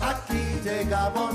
aquí llegamos,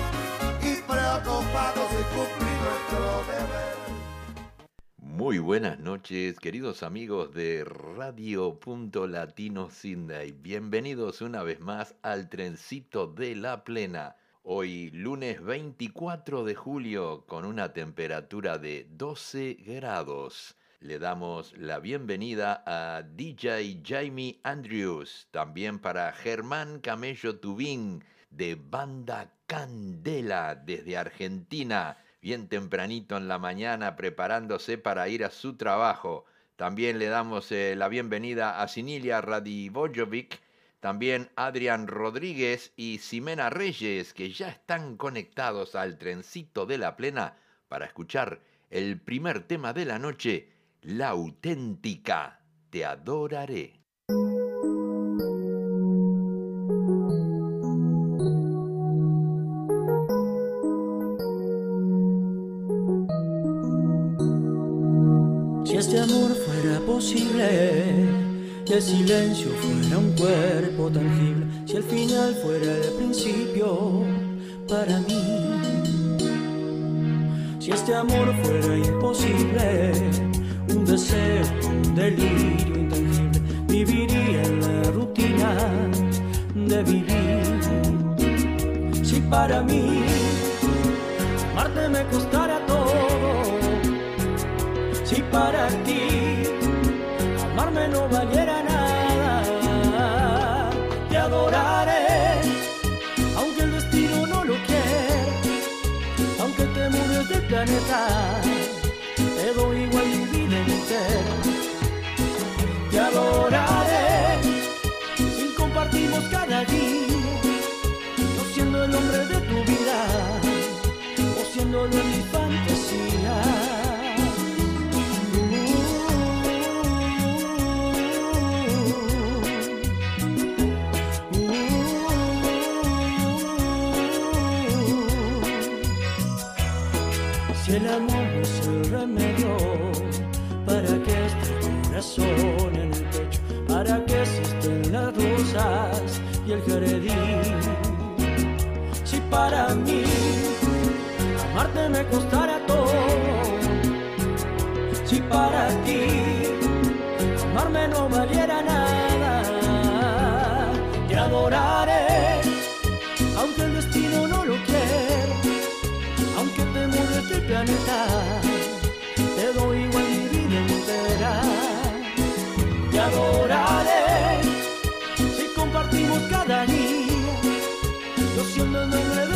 Muy buenas noches, queridos amigos de Radio Punto Latino Sydney. Bienvenidos una vez más al trencito de la plena. Hoy lunes 24 de julio con una temperatura de 12 grados. Le damos la bienvenida a DJ Jamie Andrews, también para Germán Camello Tubín de Banda Candela desde Argentina, bien tempranito en la mañana preparándose para ir a su trabajo. También le damos eh, la bienvenida a Sinilia Radivojovic, también Adrián Rodríguez y Ximena Reyes, que ya están conectados al trencito de la plena para escuchar el primer tema de la noche, La auténtica, te adoraré. Este amor fuera posible, y el silencio fuera un cuerpo tangible, si el final fuera el principio para mí. Si este amor fuera imposible, un deseo, un delirio intangible, viviría en la rutina de vivir. Si para mí amarte me si para ti. Amarme no valiera nada, te adoraré, aunque el destino no lo quiera, aunque te mudes del planeta, te doy igual mi vida entera, te adoraré, si compartimos cada día, no siendo el hombre de tu vida, o siéndolo en mi corazón en el pecho, para que existen las rosas y el jardín. Si para mí amarte me costara todo, si para ti amarme no valiera nada, te adoraré, aunque el destino no lo quiera, aunque te mudes del planeta, compartimos cada día, yo siendo nombre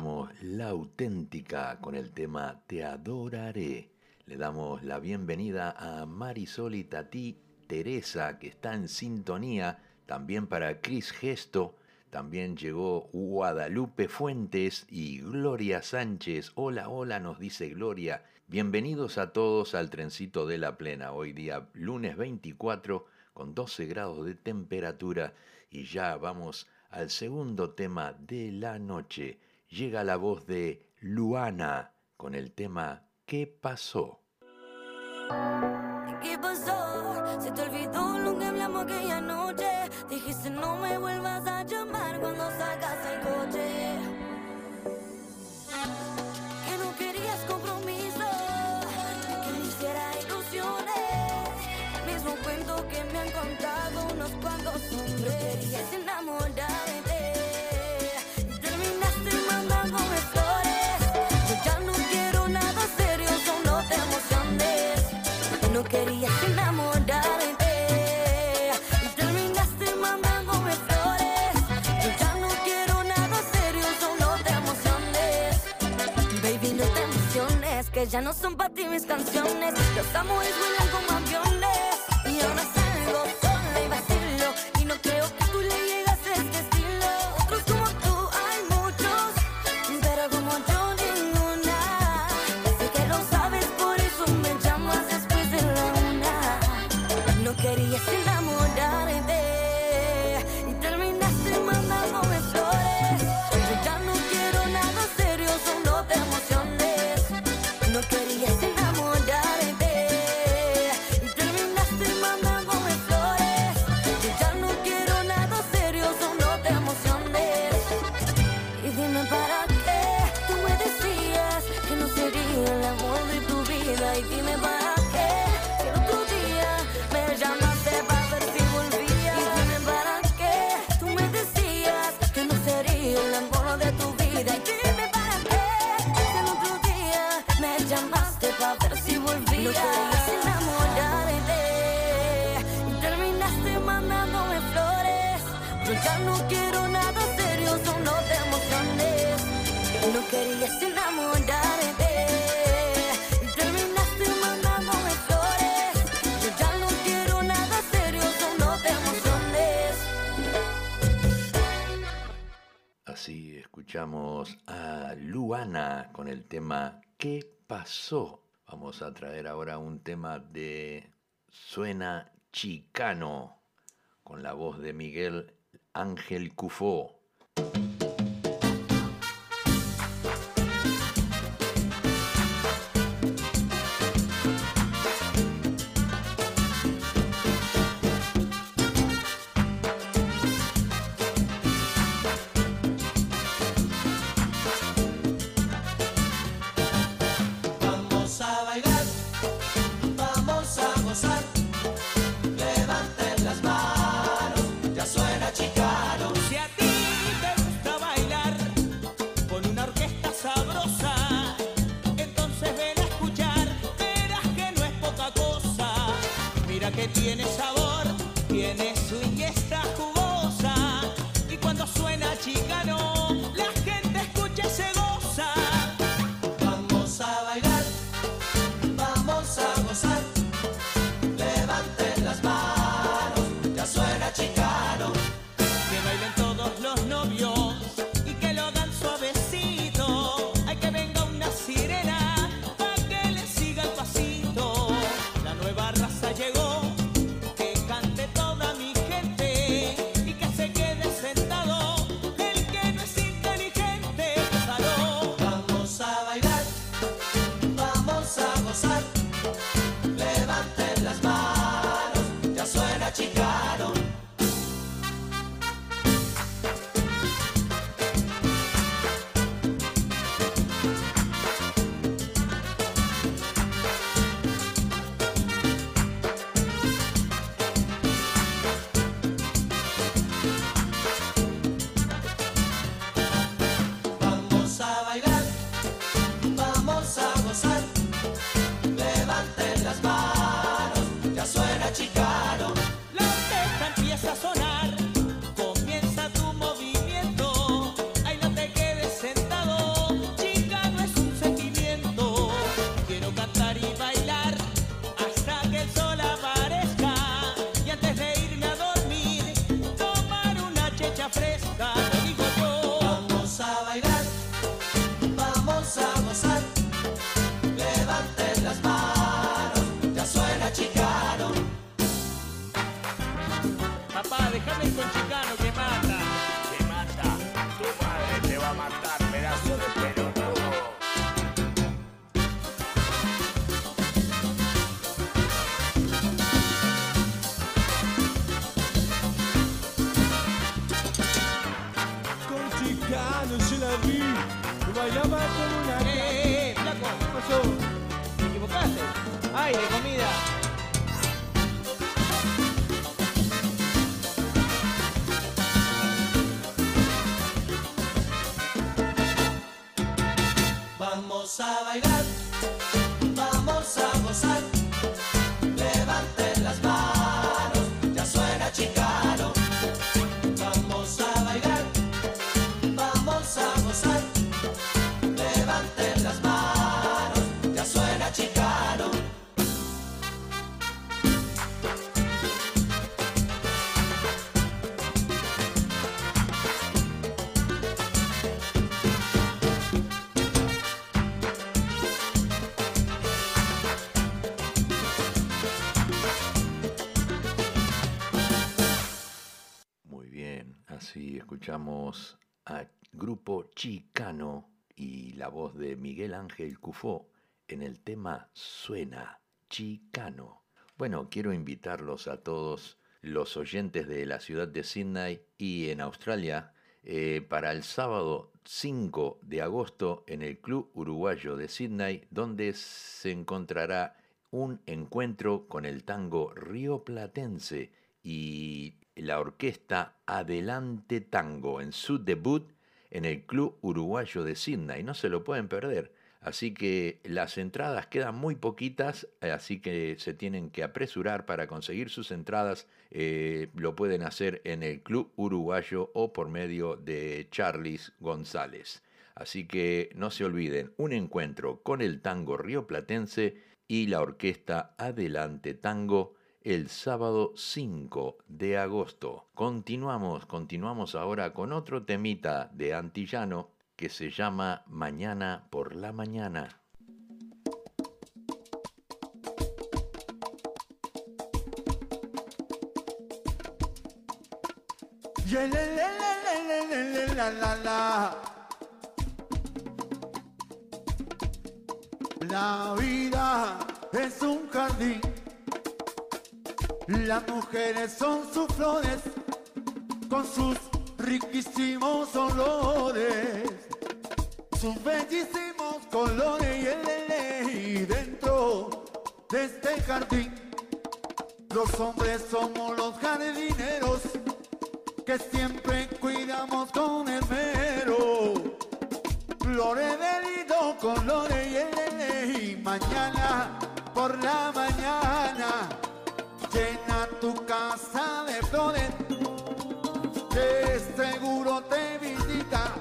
La auténtica con el tema Te adoraré. Le damos la bienvenida a Marisol y Tati Teresa, que está en sintonía, también para Cris Gesto, también llegó Guadalupe Fuentes y Gloria Sánchez. Hola, hola, nos dice Gloria. Bienvenidos a todos al trencito de la plena. Hoy día lunes 24 con 12 grados de temperatura y ya vamos al segundo tema de la noche llega la voz de Luana con el tema ¿Qué pasó? ¿Qué pasó? Se te olvidó lo que hablamos aquella noche. Dijiste no me vuelvas a llamar cuando sacas el coche. Que no querías compromiso, que me hiciera ilusiones. Mismo cuento que me han contado. ya no son para ti mis canciones. Los amores huelen traer ahora un tema de Suena Chicano, con la voz de Miguel Ángel Cufó. Chicano y la voz de Miguel Ángel Cufó en el tema Suena Chicano. Bueno, quiero invitarlos a todos los oyentes de la ciudad de Sydney y en Australia eh, para el sábado 5 de agosto en el Club Uruguayo de Sydney, donde se encontrará un encuentro con el tango río platense y la orquesta Adelante Tango en su debut en el Club Uruguayo de Sydney. No se lo pueden perder. Así que las entradas quedan muy poquitas, eh, así que se tienen que apresurar para conseguir sus entradas. eh, lo pueden hacer en el Club Uruguayo o por medio de Charlis González. Así que no se olviden, un encuentro con el tango rioplatense y la orquesta Adelante Tango el sábado 5 de agosto. Continuamos, continuamos ahora con otro temita de Antillano que se llama Mañana por la Mañana. La vida es un jardín las mujeres son sus flores con sus riquísimos olores, sus bellísimos colores y el. Y dentro de este jardín, los hombres somos los jardineros que siempre cuidamos con esmero. Flores de lindo colores y el y mañana por la mañana llena tu casa de flores que seguro te visita.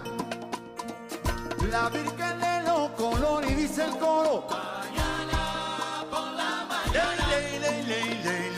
La Virgen de los colores y dice el coro. Mañana por la mañana. Llena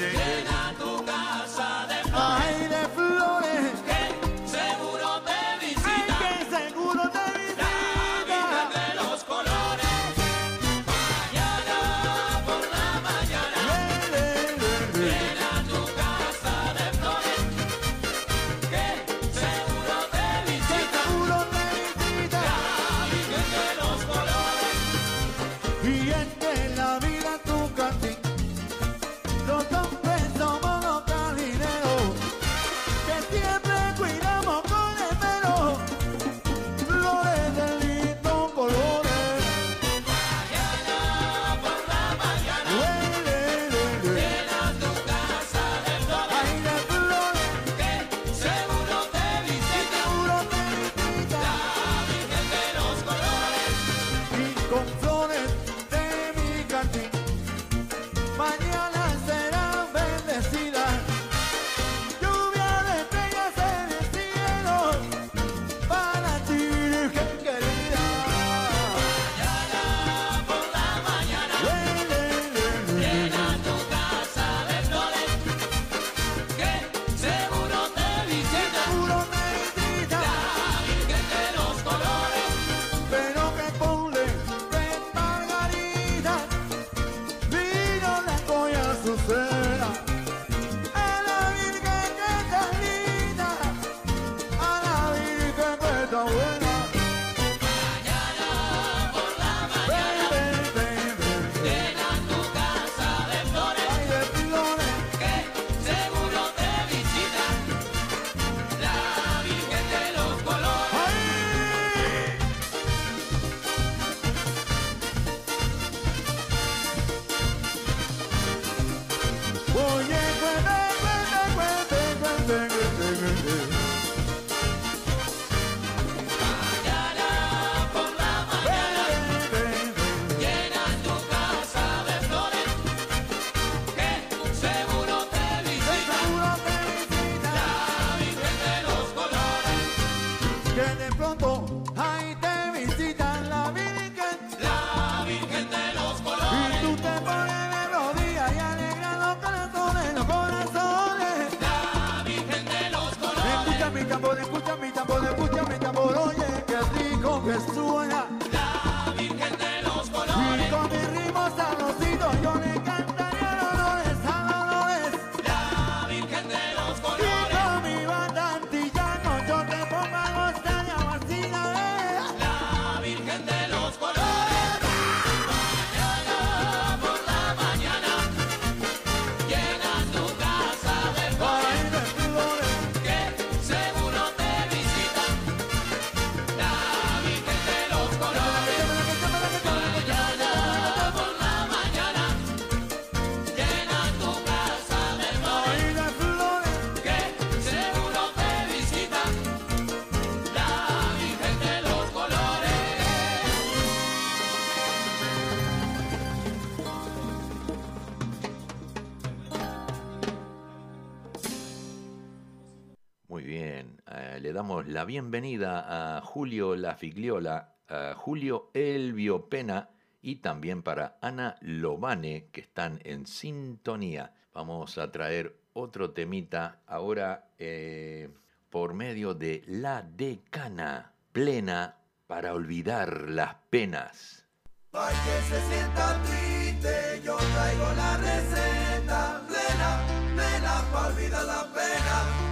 le damos la bienvenida a Julio La Figliola, a Julio Elvio Pena y también para Ana Lobane, que están en sintonía. Vamos a traer otro temita ahora eh, por medio de La Decana, plena para olvidar las penas. Para que se sienta triste, yo traigo la receta plena, plena para olvidar la pena.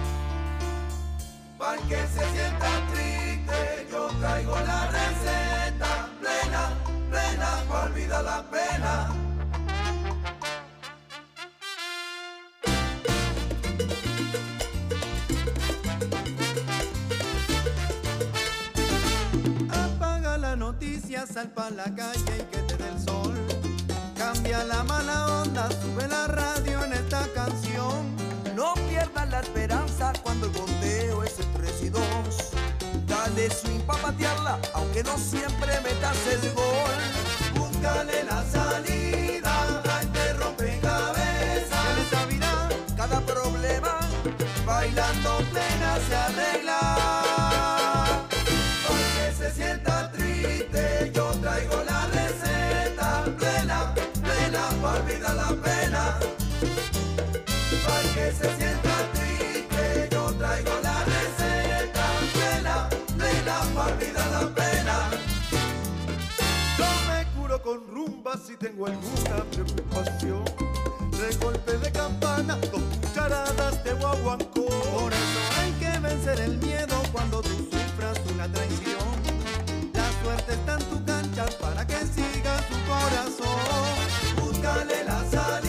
Para que se sienta triste, yo traigo la receta plena, plena para olvidar la pena. Apaga la noticia, sal pa' la calle aunque no siempre metas el gol. Búscale la salida a este rompecabezas. En esta vida, Cada problema, Bailando plena se arregla. Porque se sienta triste, yo traigo la receta plena, plena para olvidar la pena. Para que se sienta si tengo alguna preocupación. De golpe de campana, dos cucharadas de guaguancó. Por eso hay que vencer el miedo cuando tú sufras una traición. La suerte está en tu cancha para que siga tu corazón. Búscale la salida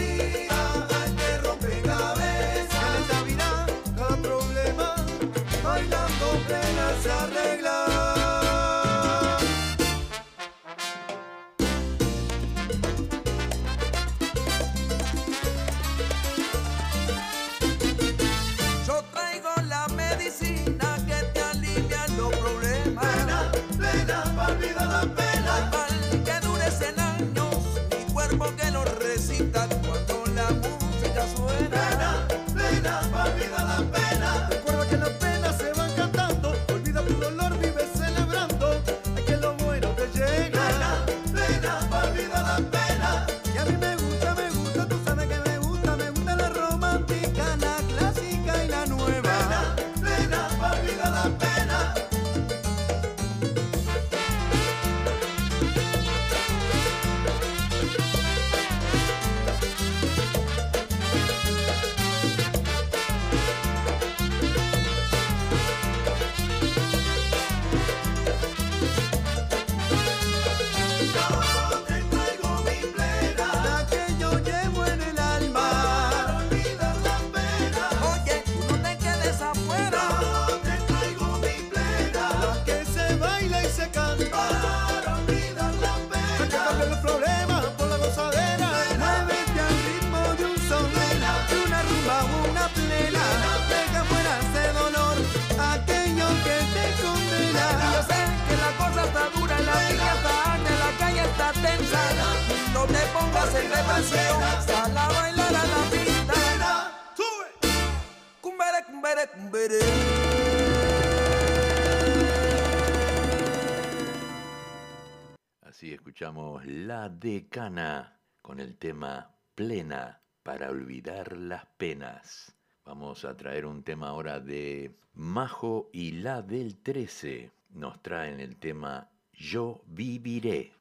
Decana con el tema Plena para olvidar las penas. Vamos a traer un tema ahora de Majo y la del 13. Nos traen el tema Yo viviré.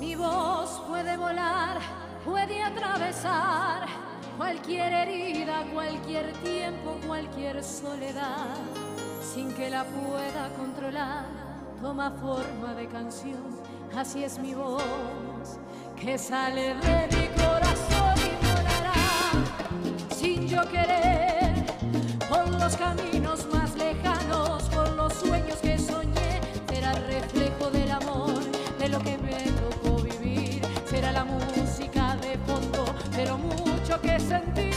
Mi voz puede volar, puede atravesar cualquier herida, cualquier tiempo, cualquier soledad, sin que la pueda controlar. Toma forma de canción, así es mi voz, que sale de mi corazón y volará, sin yo querer, por los caminos más lejanos, por los sueños que soñé, será reflejo del amor, de lo que me tocó vivir, será la música de fondo, de lo mucho que sentí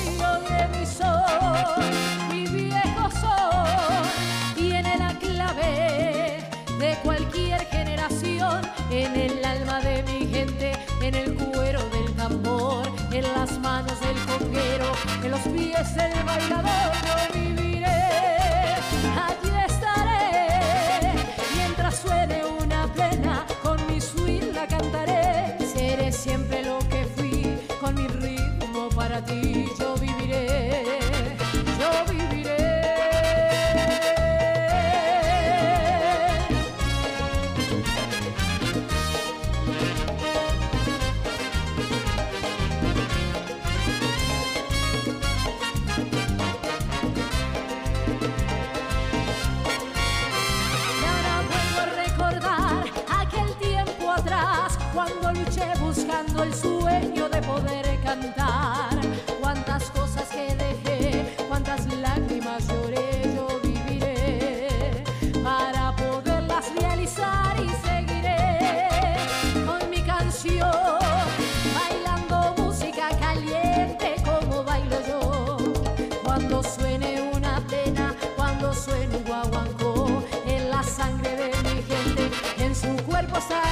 ti yo su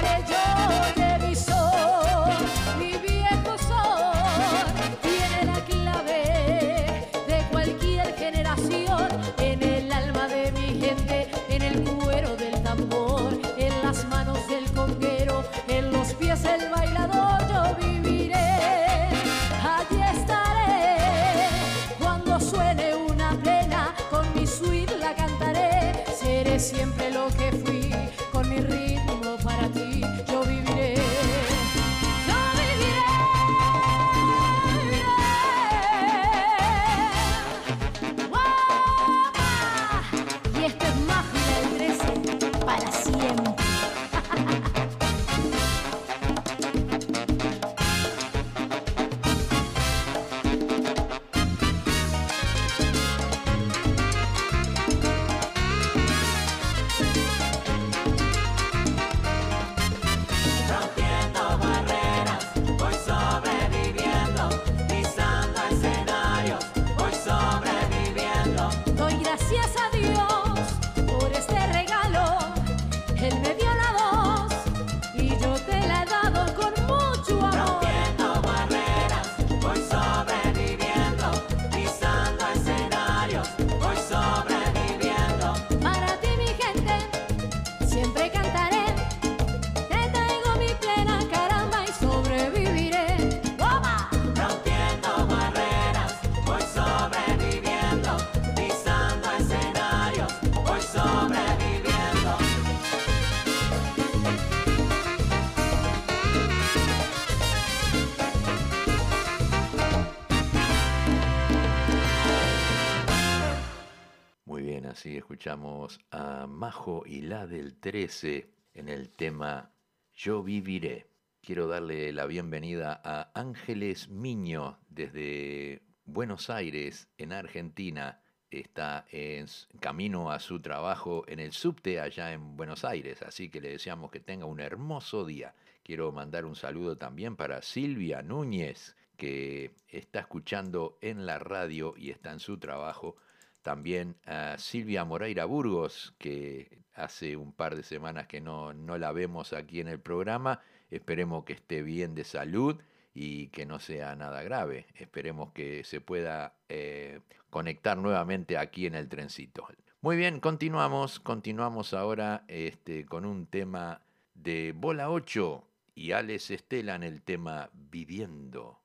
y la del 13 en el tema Yo viviré. Quiero darle la bienvenida a Ángeles Miño desde Buenos Aires, en Argentina. Está en camino a su trabajo en el subte allá en Buenos Aires, así que le deseamos que tenga un hermoso día. Quiero mandar un saludo también para Silvia Núñez, que está escuchando en la radio y está en su trabajo. También a Silvia Moreira Burgos, que hace un par de semanas que no, no la vemos aquí en el programa. Esperemos que esté bien de salud y que no sea nada grave. Esperemos que se pueda eh, conectar nuevamente aquí en el trencito. Muy bien, continuamos. Continuamos ahora este, con un tema de Bola 8 y Alex Estela en el tema Viviendo.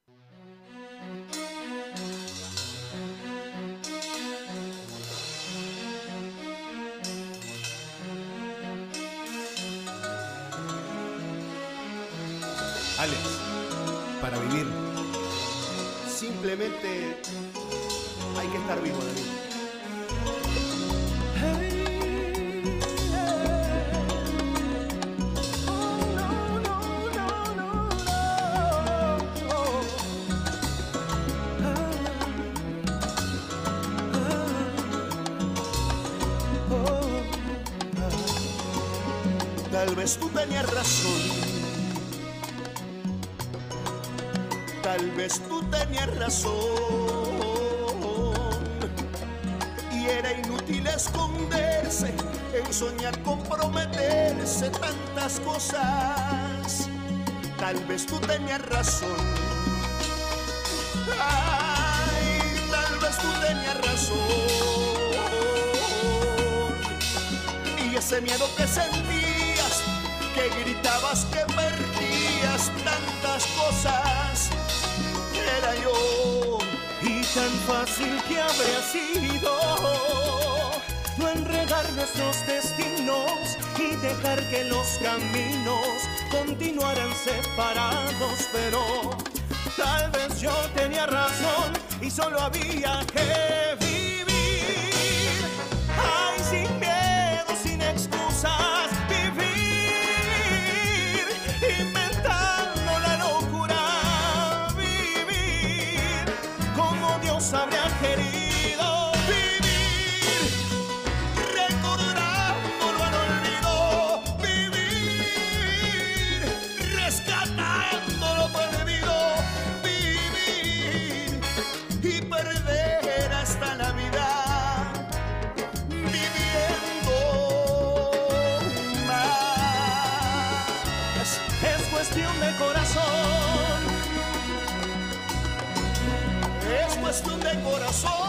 Simplemente hay que estar vivo, David. Tal vez tú tenías razón. Tal vez tú tenías razón. Y era inútil esconderse, en soñar comprometerse tantas cosas. Tal vez tú tenías razón. Ay, tal vez tú tenías razón. Y ese miedo que sentías, que gritabas que perdías tantas cosas, y tan fácil que habría sido no enredar nuestros destinos y dejar que los caminos continuaran separados, pero tal vez yo tenía razón y solo había que de corazón.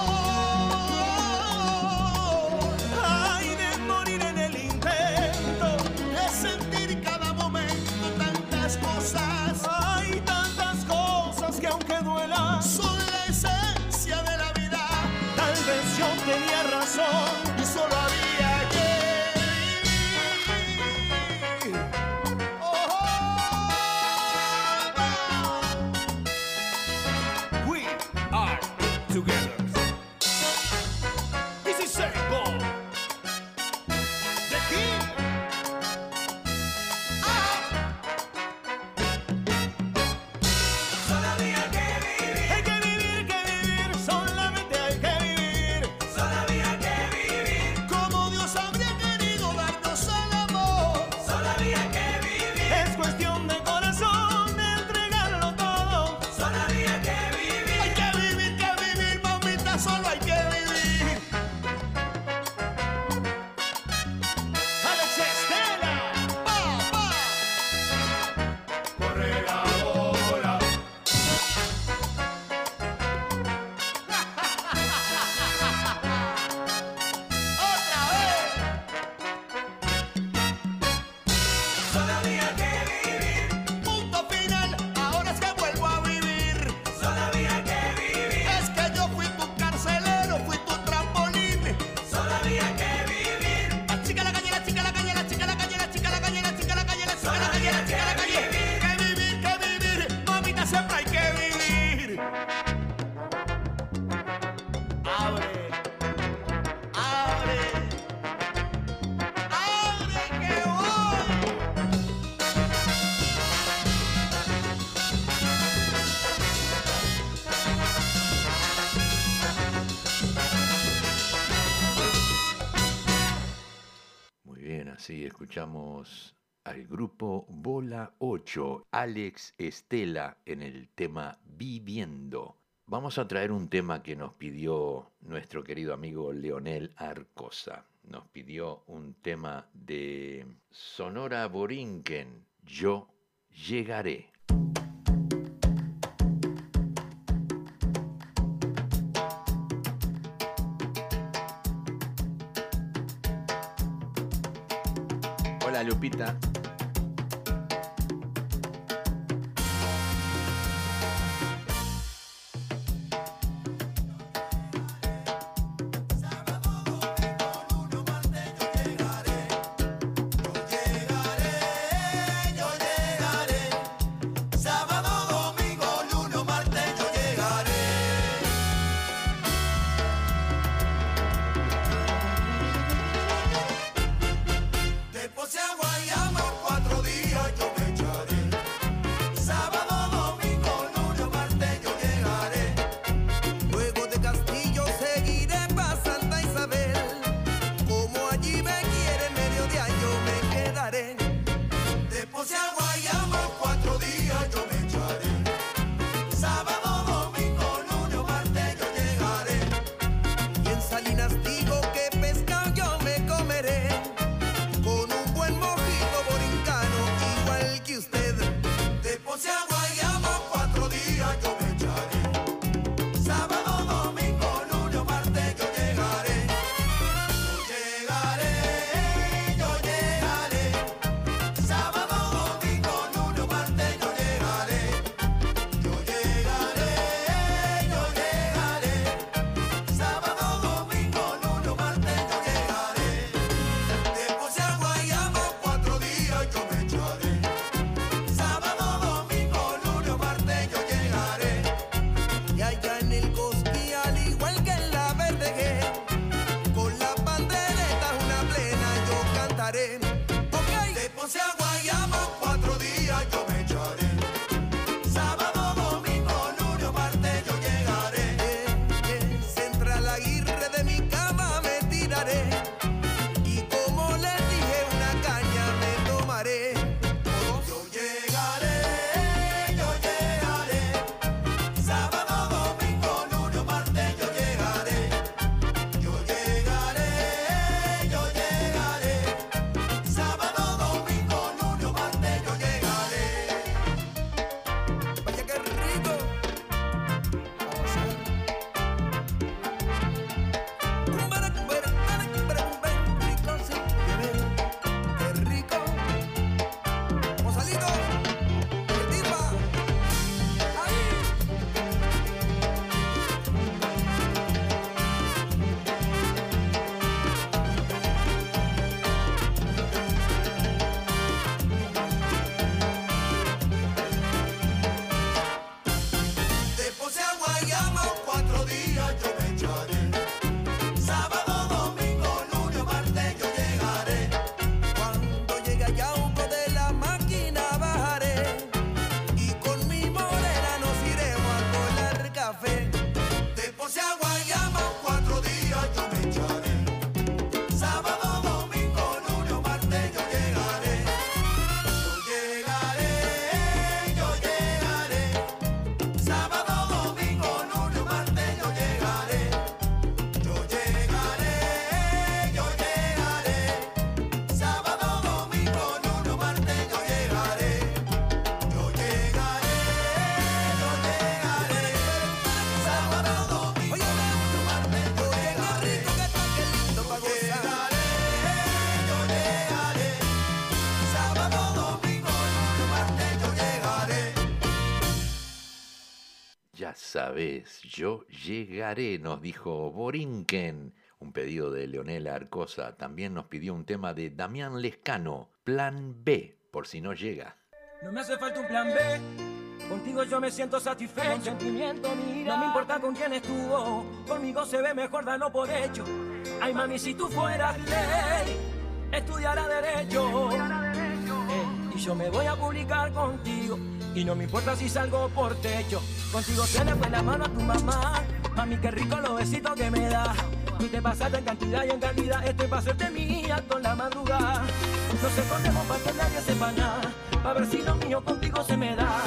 escuchamos al grupo Bola 8, Alex Estela, en el tema Viviendo. Vamos a traer un tema que nos pidió nuestro querido amigo Leonel Arcosa. Nos pidió un tema de Sonora Borinquen, Yo llegaré. Lupita. Yo llegaré, nos dijo Borinquen. Un pedido de Leonela Arcosa. También nos pidió un tema de Damián Lescano, Plan B, por si no llega. No me hace falta un plan B. Contigo yo me siento satisfecho. Con sentimiento, mira. No me importa con quién estuvo. Conmigo se ve mejor, dalo por hecho. Ay, mami, si tú fueras ley, estudiara derecho. Eh, y yo me voy a publicar contigo. Y no me importa si salgo por techo. Contigo tienes buena mano a tu mamá. Mami, qué rico los besitos que me da. Tú te pasaste en cantidad y en calidad. Estoy pa' hacerte mía con la madrugada. Nos escondemos para que nadie sepa nada. Pa' ver si lo mío contigo se me da.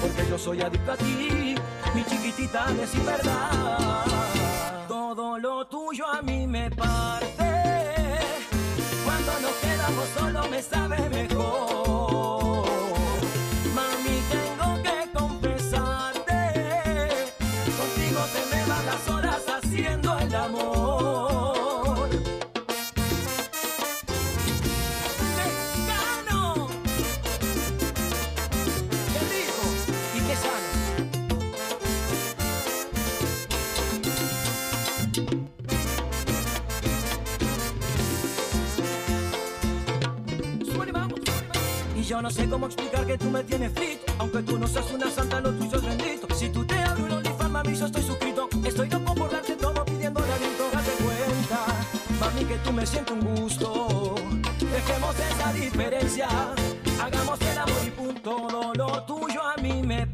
Porque yo soy adicto a ti, mi chiquitita de sin verdad. Todo lo tuyo a mí me parte. Cuando nos quedamos solo me sabe mejor. Yo no sé cómo explicar que tú me tienes frito Aunque tú no seas una santa, lo tuyo es bendito. Si tú te abres un OnlyFans, mami, yo estoy suscrito. Estoy loco por darte todo pidiéndole a Dios Date cuenta, mami, que tú me siento un gusto. Dejemos esa diferencia. Hagamos el amor y punto. Todo lo tuyo a mí me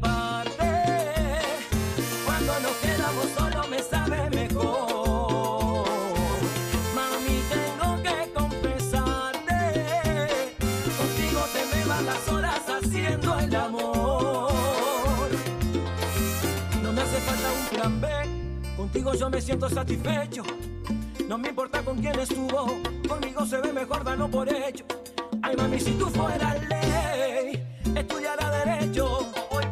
Yo me siento satisfecho. No me importa con quién estuvo Conmigo se ve mejor, dalo por hecho. Ay mami, si tú fueras ley Estudiara derecho Voy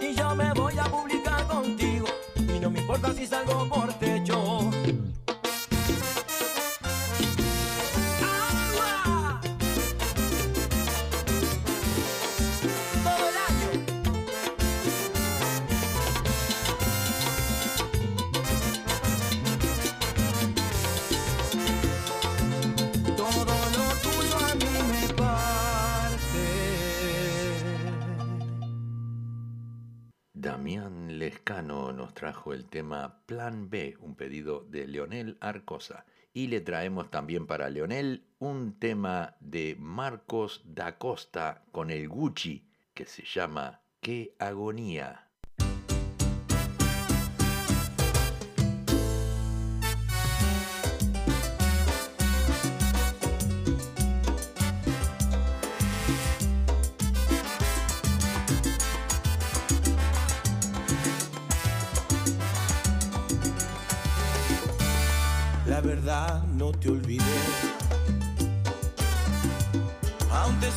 Y yo me voy a publicar contigo. Y no me importa si salgo por trajo el tema Plan B, un pedido de Leonel Arcosa. Y le traemos también para Leonel un tema de Marcos da Costa con el Gucci que se llama Qué agonía.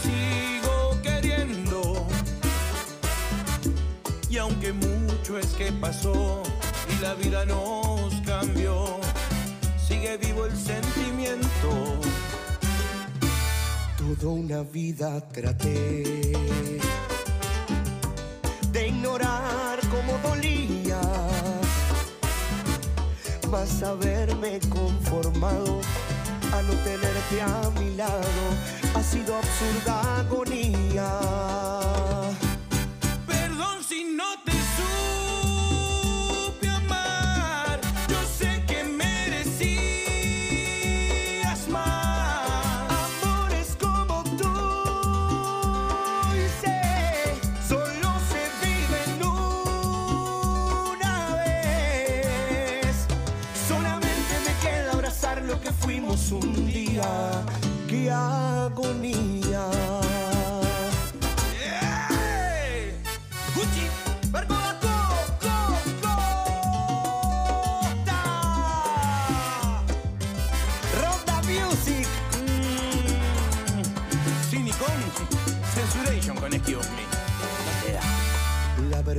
Sigo queriendo. Y aunque mucho es que pasó y la vida nos cambió, sigue vivo el sentimiento. Toda una vida traté de ignorar cómo dolía, mas haberme conformado a no tenerte a mi lado ha sido absurda agonía.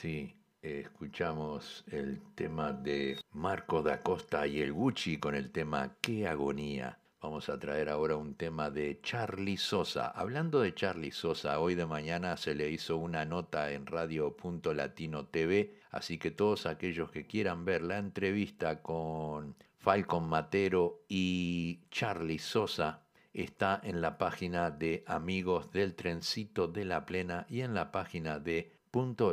así. eh, Escuchamos el tema de Marco da Costa y el Gucci con el tema Qué agonía. Vamos a traer ahora un tema de Charlie Sosa. Hablando de Charlie Sosa, hoy de mañana se le hizo una nota en Radio Latino TV, así que todos aquellos que quieran ver la entrevista con Falcon Matero y Charlie Sosa está en la página de Amigos del Trencito de la Plena y en la página de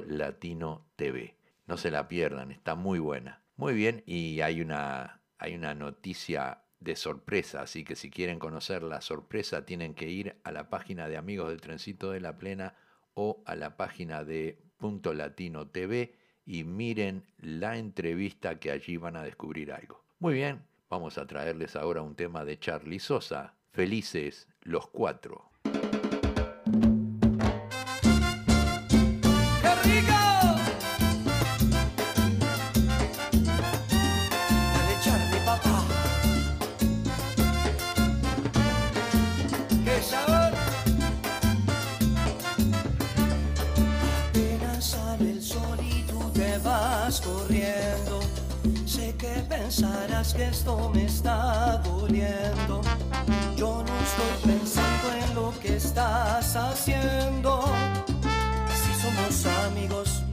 Latino TV. No se la pierdan, está muy buena. Muy bien, y hay una, hay una noticia de sorpresa, así que si quieren conocer la sorpresa tienen que ir a la página de Amigos del Trencito de la Plena o a la página de Punto Latino TV y miren la entrevista que allí van a descubrir algo. Muy bien, vamos a traerles ahora un tema de Charlie Sosa. Felices los cuatro. Pensarás que esto me está doliendo. Yo no estoy pensando en lo que estás haciendo. Si somos amigos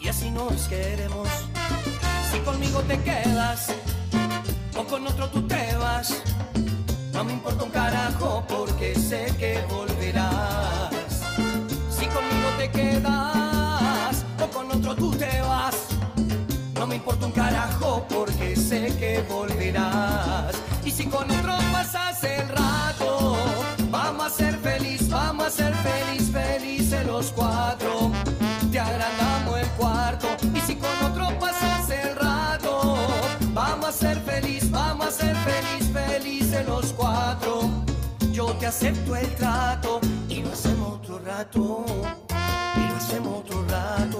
y así nos queremos. Si conmigo te quedas o con otro tú te vas, no me importa un carajo porque sé que volverás. Y si con otro pasas el rato, vamos a ser feliz, vamos a ser feliz, felices los cuatro. Te agrandamos el cuarto. Y si con otro pasas el rato, vamos a ser feliz, vamos a ser feliz, felices los cuatro. Yo te acepto el trato y lo hacemos otro rato. Y lo hacemos otro rato.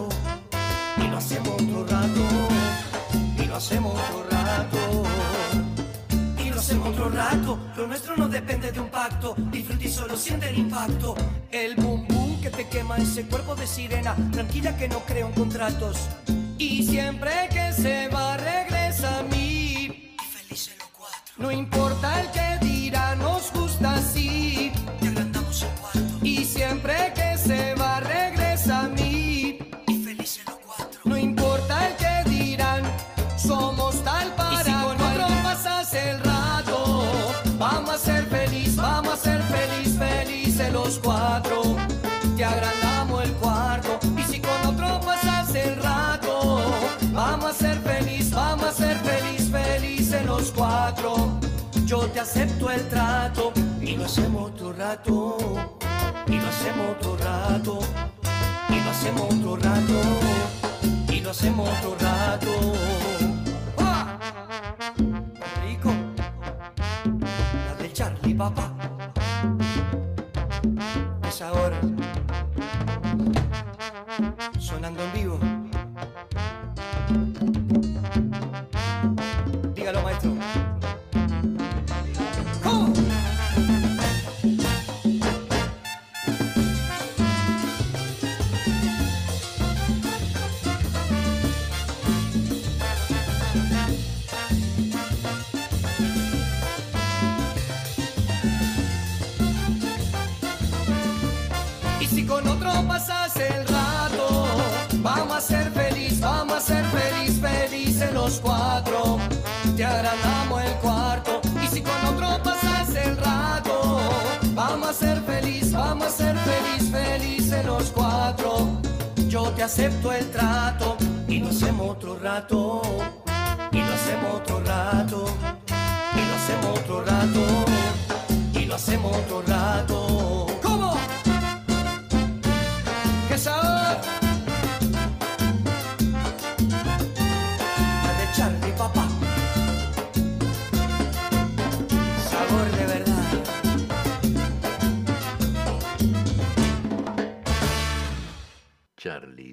Hacemos otro rato. Lo nuestro no depende de un pacto. Disfruta y solo siente el impacto. El boom boom que te quema ese cuerpo de sirena. Tranquila que no creo en contratos. Y siempre que se va, regresa a mí. Y felices los cuatro. No importa el que dirá, nos gusta así. Te agrandamos el cuarto. Y siempre que se va, los cuatro. Te agrandamos el cuarto. Y si con otro pasas el rato, vamos a ser feliz, vamos a ser feliz, felices los cuatro. Yo te acepto el trato y lo hacemos otro rato. Y lo hacemos otro rato. Y lo hacemos otro rato. Y lo hacemos otro rato. ¡Ah! Los cuatro. Yo te acepto el trato y lo hacemos otro rato. Y lo hacemos otro rato. Y lo hacemos otro rato. Y lo hacemos otro rato.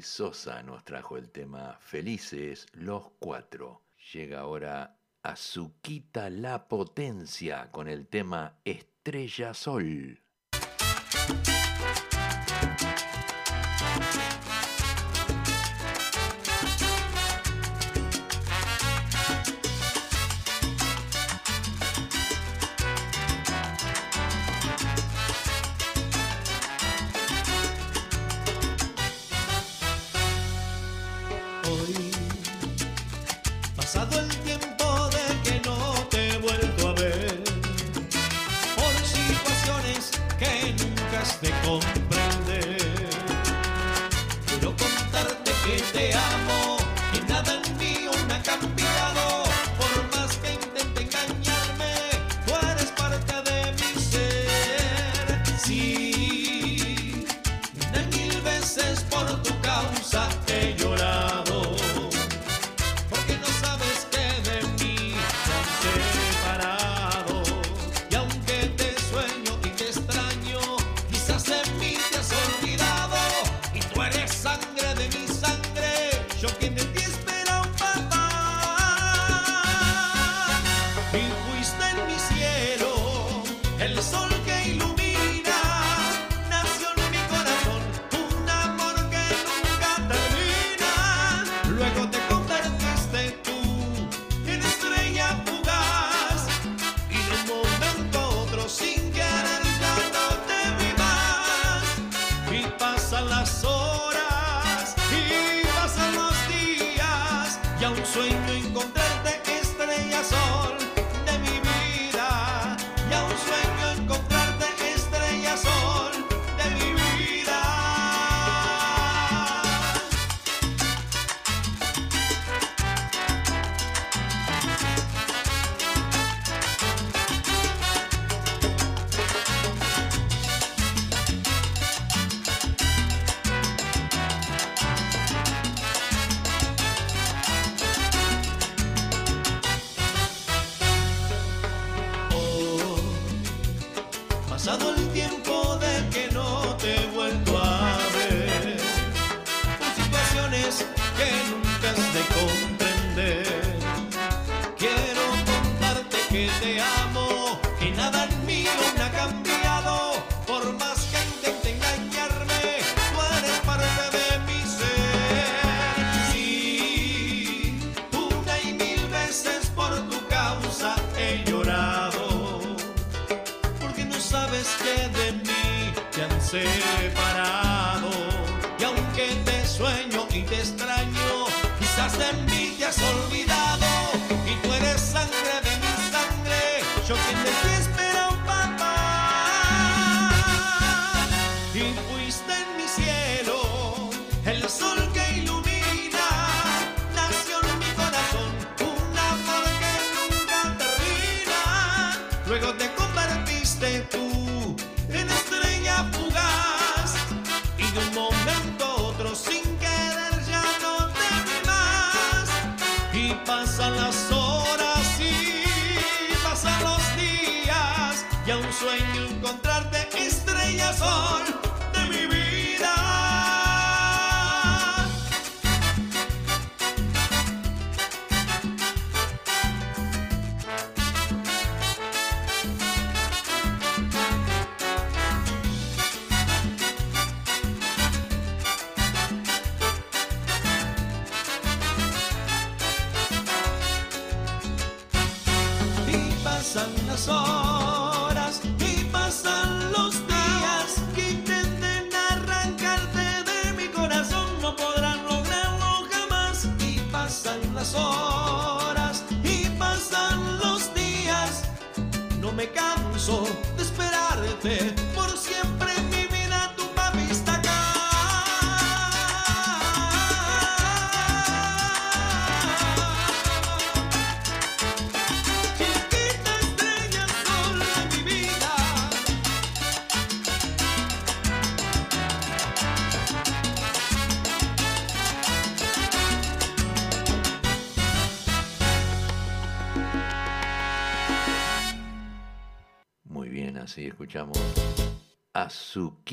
Sosa nos trajo el tema Felices los Cuatro. Llega ahora Azuquita la Potencia con el tema Estrella Sol. y te extraño, quizás de mí te has olvidado.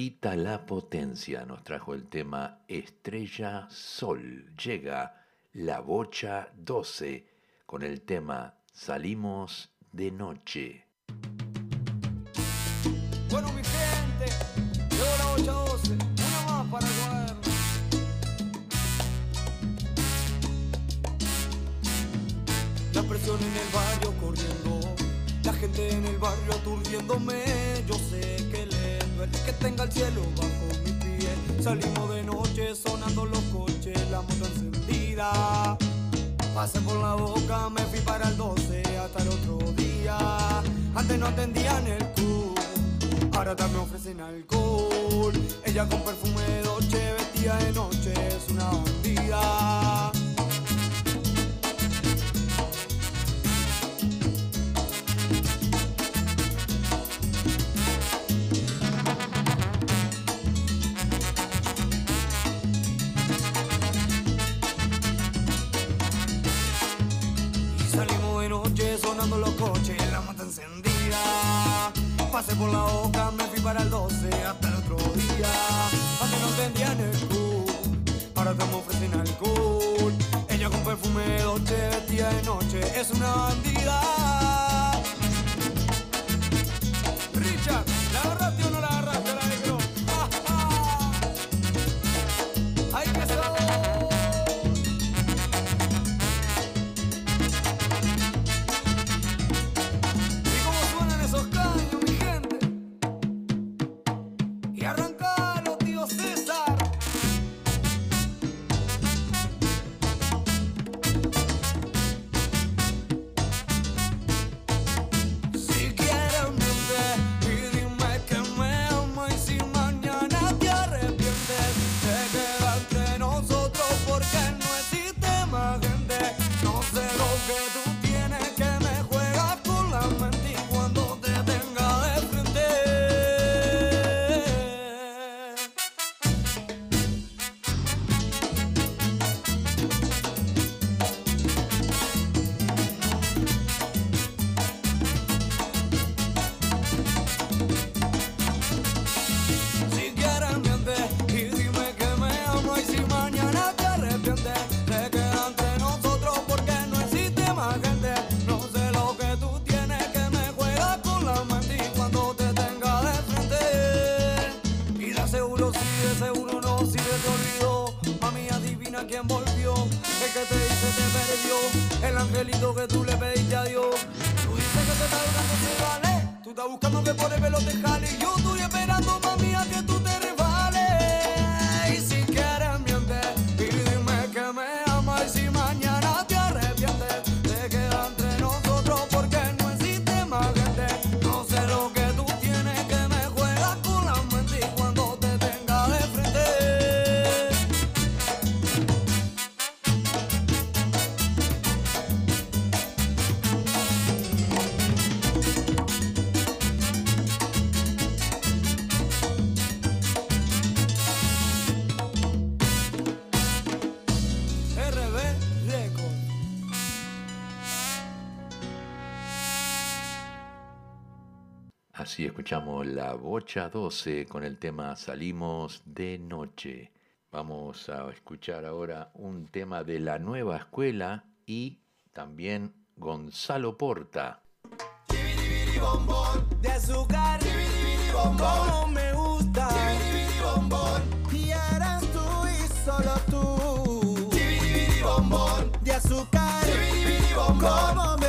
Azuquita la Potencia. Nos trajo el tema Estrella Sol. Llega la Bocha 12 con el tema Salimos de Noche. Bueno, mi gente, llegó la 812, una más para cuaderno. La presión en el barrio corriendo, la gente en el barrio aturdiéndome. Yo sé que le que tenga el cielo bajo mi pie. Salimos de noche sonando los coches, la moto encendida. Pasé por la boca, me fui para el 12 hasta el otro día. Antes no atendían el club, ahora también ofrecen alcohol. Ella con perfume de Dolce, vestida de noche, es una bandida. Pasé por la boca, me fui para el 12 hasta el otro día. Antes no vendían el club, ahora te me ofrecen alcohol. Ella con perfume de vestida de noche, es una bandida. Así escuchamos la Bocha 12 con el tema Salimos de Noche. Vamos a escuchar ahora un tema de la nueva escuela y también Gonzalo Porta. de azúcar. Como me gusta. Y eres tú y solo tú. De azúcar. Como me gusta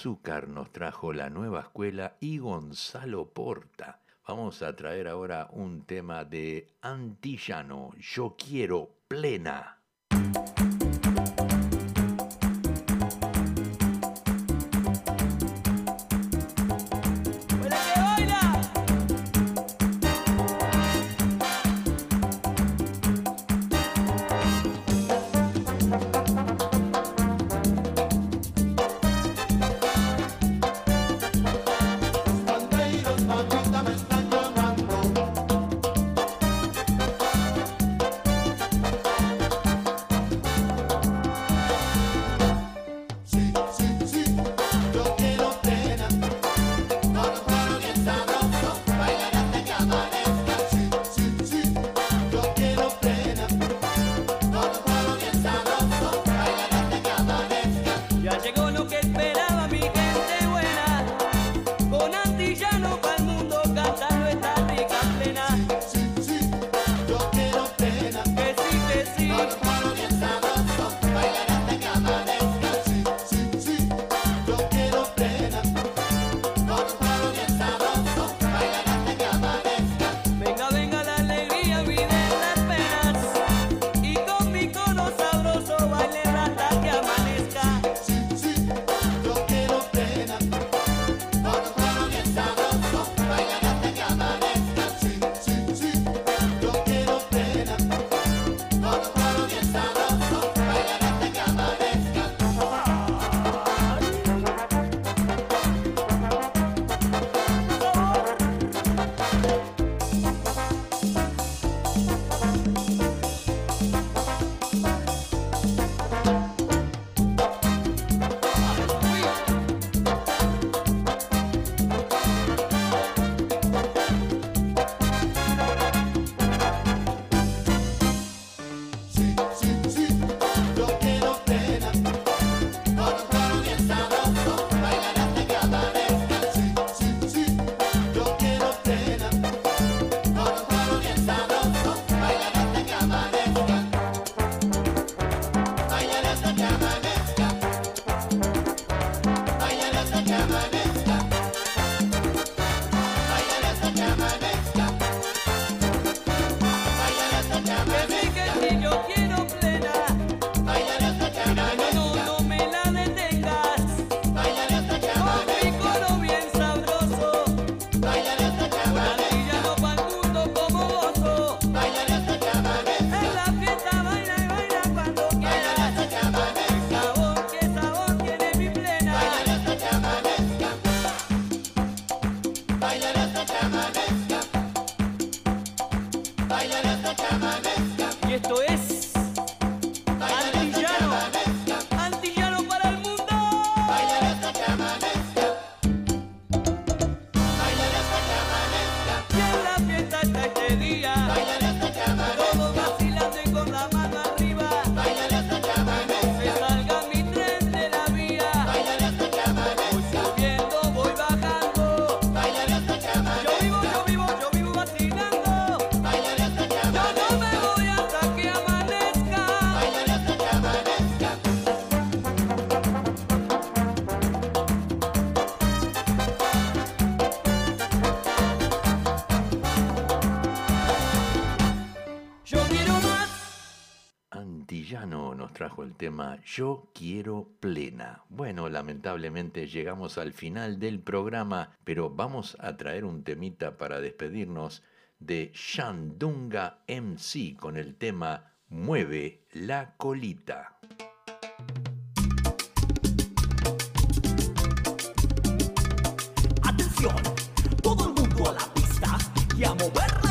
Azúcar nos trajo la nueva escuela y Gonzalo Porta. Vamos a traer ahora un tema de Antillano, Yo quiero plena. lo que llegamos al final del programa, pero vamos a traer un temita para despedirnos de Shandunga MC con el tema Mueve la colita. Atención, todo el mundo a la pista y a mover